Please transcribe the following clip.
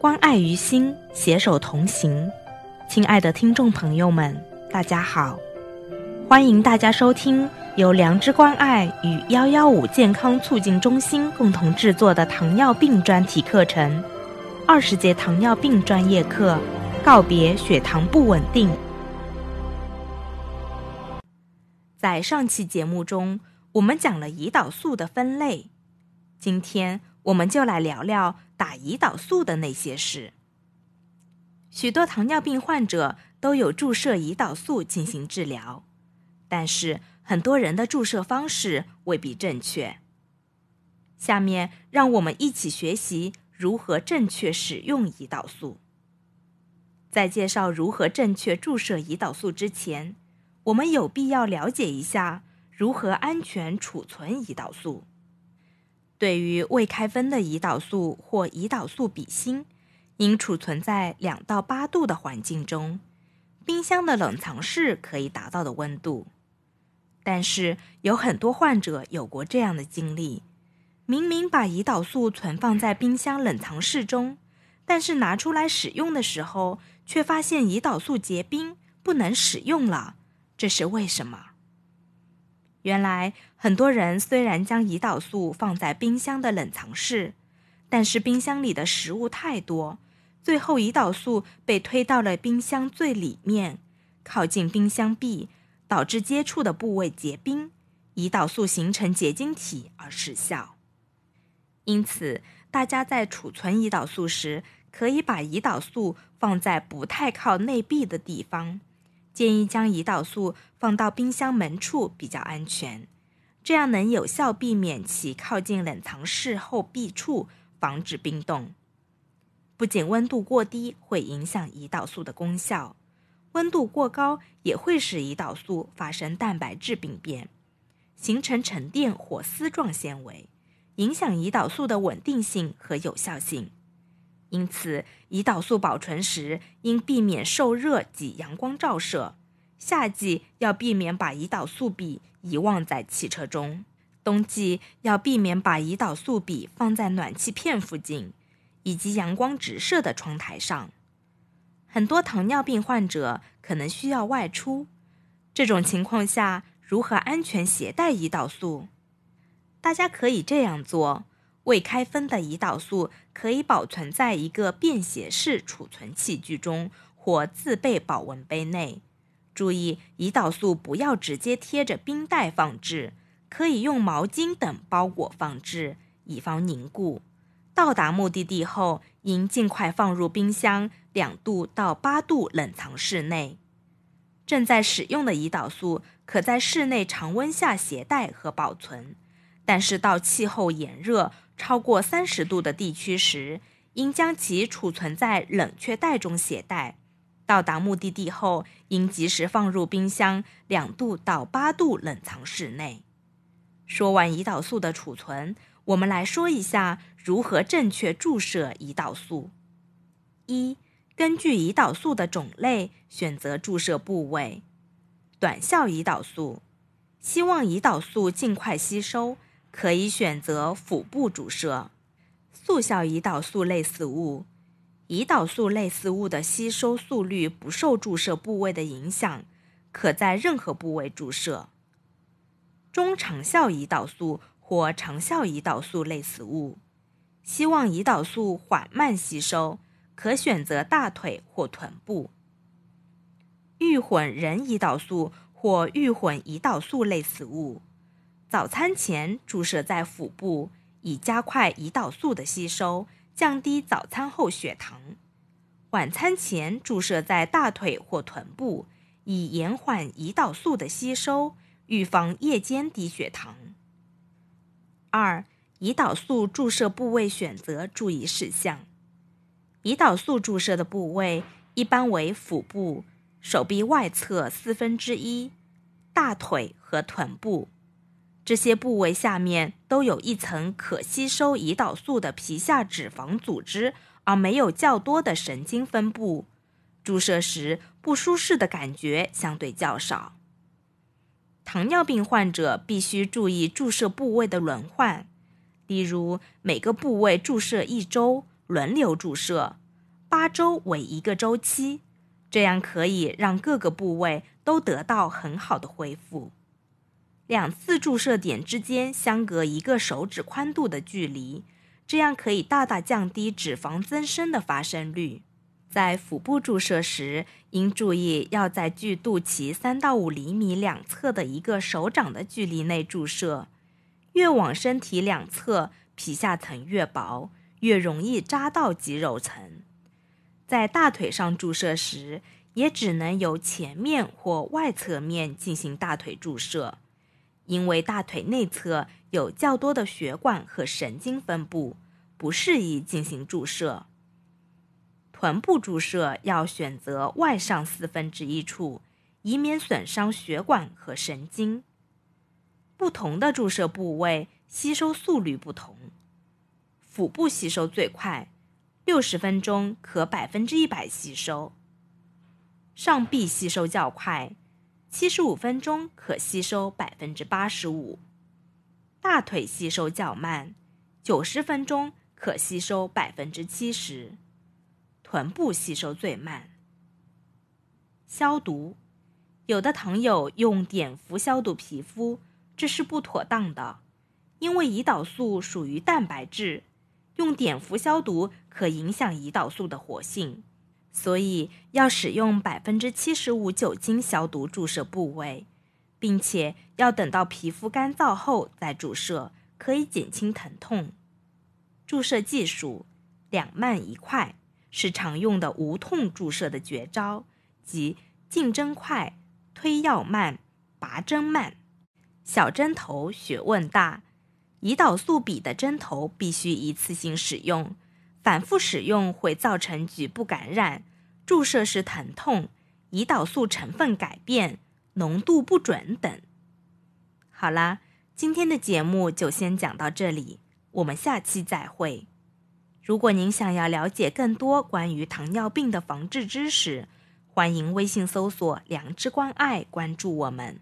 关爱于心，携手同行。亲爱的听众朋友们，大家好，欢迎大家收听由良知关爱与幺幺五健康促进中心共同制作的糖尿病专题课程——二十节糖尿病专业课，告别血糖不稳定。在上期节目中，我们讲了胰岛素的分类，今天我们就来聊聊打胰岛素的那些事。许多糖尿病患者都有注射胰岛素进行治疗，但是很多人的注射方式未必正确。下面让我们一起学习如何正确使用胰岛素。在介绍如何正确注射胰岛素之前，我们有必要了解一下如何安全储存胰岛素。对于未开分的胰岛素或胰岛素笔芯，应储存在两到八度的环境中，冰箱的冷藏室可以达到的温度。但是有很多患者有过这样的经历：明明把胰岛素存放在冰箱冷藏室中，但是拿出来使用的时候，却发现胰岛素结冰，不能使用了。这是为什么？原来很多人虽然将胰岛素放在冰箱的冷藏室，但是冰箱里的食物太多，最后胰岛素被推到了冰箱最里面，靠近冰箱壁，导致接触的部位结冰，胰岛素形成结晶体而失效。因此，大家在储存胰岛素时，可以把胰岛素放在不太靠内壁的地方。建议将胰岛素放到冰箱门处比较安全，这样能有效避免其靠近冷藏室后壁处，防止冰冻。不仅温度过低会影响胰岛素的功效，温度过高也会使胰岛素发生蛋白质病变，形成沉淀或丝状纤维，影响胰岛素的稳定性和有效性。因此，胰岛素保存时应避免受热及阳光照射。夏季要避免把胰岛素笔遗忘在汽车中；冬季要避免把胰岛素笔放在暖气片附近，以及阳光直射的窗台上。很多糖尿病患者可能需要外出，这种情况下如何安全携带胰岛素？大家可以这样做。未开封的胰岛素可以保存在一个便携式储存器具中或自备保温杯内。注意，胰岛素不要直接贴着冰袋放置，可以用毛巾等包裹放置，以防凝固。到达目的地后，应尽快放入冰箱两度到八度冷藏室内。正在使用的胰岛素可在室内常温下携带和保存，但是到气候炎热。超过三十度的地区时，应将其储存在冷却袋中携带。到达目的地后，应及时放入冰箱两度到八度冷藏室内。说完胰岛素的储存，我们来说一下如何正确注射胰岛素。一、根据胰岛素的种类选择注射部位。短效胰岛素，希望胰岛素尽快吸收。可以选择腹部注射。速效胰岛素类似物，胰岛素类似物的吸收速率不受注射部位的影响，可在任何部位注射。中长效胰岛素或长效胰岛素类似物，希望胰岛素缓慢吸收，可选择大腿或臀部。预混人胰岛素或预混胰岛素类似物。早餐前注射在腹部，以加快胰岛素的吸收，降低早餐后血糖；晚餐前注射在大腿或臀部，以延缓胰岛素的吸收，预防夜间低血糖。二、胰岛素注射部位选择注意事项：胰岛素注射的部位一般为腹部、手臂外侧四分之一、大腿和臀部。这些部位下面都有一层可吸收胰岛素的皮下脂肪组织，而没有较多的神经分布。注射时不舒适的感觉相对较少。糖尿病患者必须注意注射部位的轮换，例如每个部位注射一周，轮流注射，八周为一个周期，这样可以让各个部位都得到很好的恢复。两次注射点之间相隔一个手指宽度的距离，这样可以大大降低脂肪增生的发生率。在腹部注射时，应注意要在距肚脐三到五厘米两侧的一个手掌的距离内注射。越往身体两侧，皮下层越薄，越容易扎到肌肉层。在大腿上注射时，也只能由前面或外侧面进行大腿注射，因为大腿内侧有较多的血管和神经分布，不适宜进行注射。臀部注射要选择外上四分之一处，以免损伤血管和神经。不同的注射部位吸收速率不同，腹部吸收最快，六十分钟可百分之一百吸收；上臂吸收较快，七十五分钟可吸收百分之八十五；大腿吸收较慢，九十分钟可吸收百分之七十。臀部吸收最慢。消毒，有的糖友用碘伏消毒皮肤，这是不妥当的，因为胰岛素属于蛋白质，用碘伏消毒可影响胰岛素的活性，所以要使用百分之七十五酒精消毒注射部位，并且要等到皮肤干燥后再注射，可以减轻疼痛。注射技术两慢一快。是常用的无痛注射的绝招，即进针快、推药慢、拔针慢。小针头学问大，胰岛素笔的针头必须一次性使用，反复使用会造成局部感染、注射时疼痛、胰岛素成分改变、浓度不准等。好啦，今天的节目就先讲到这里，我们下期再会。如果您想要了解更多关于糖尿病的防治知识，欢迎微信搜索“良知关爱”，关注我们。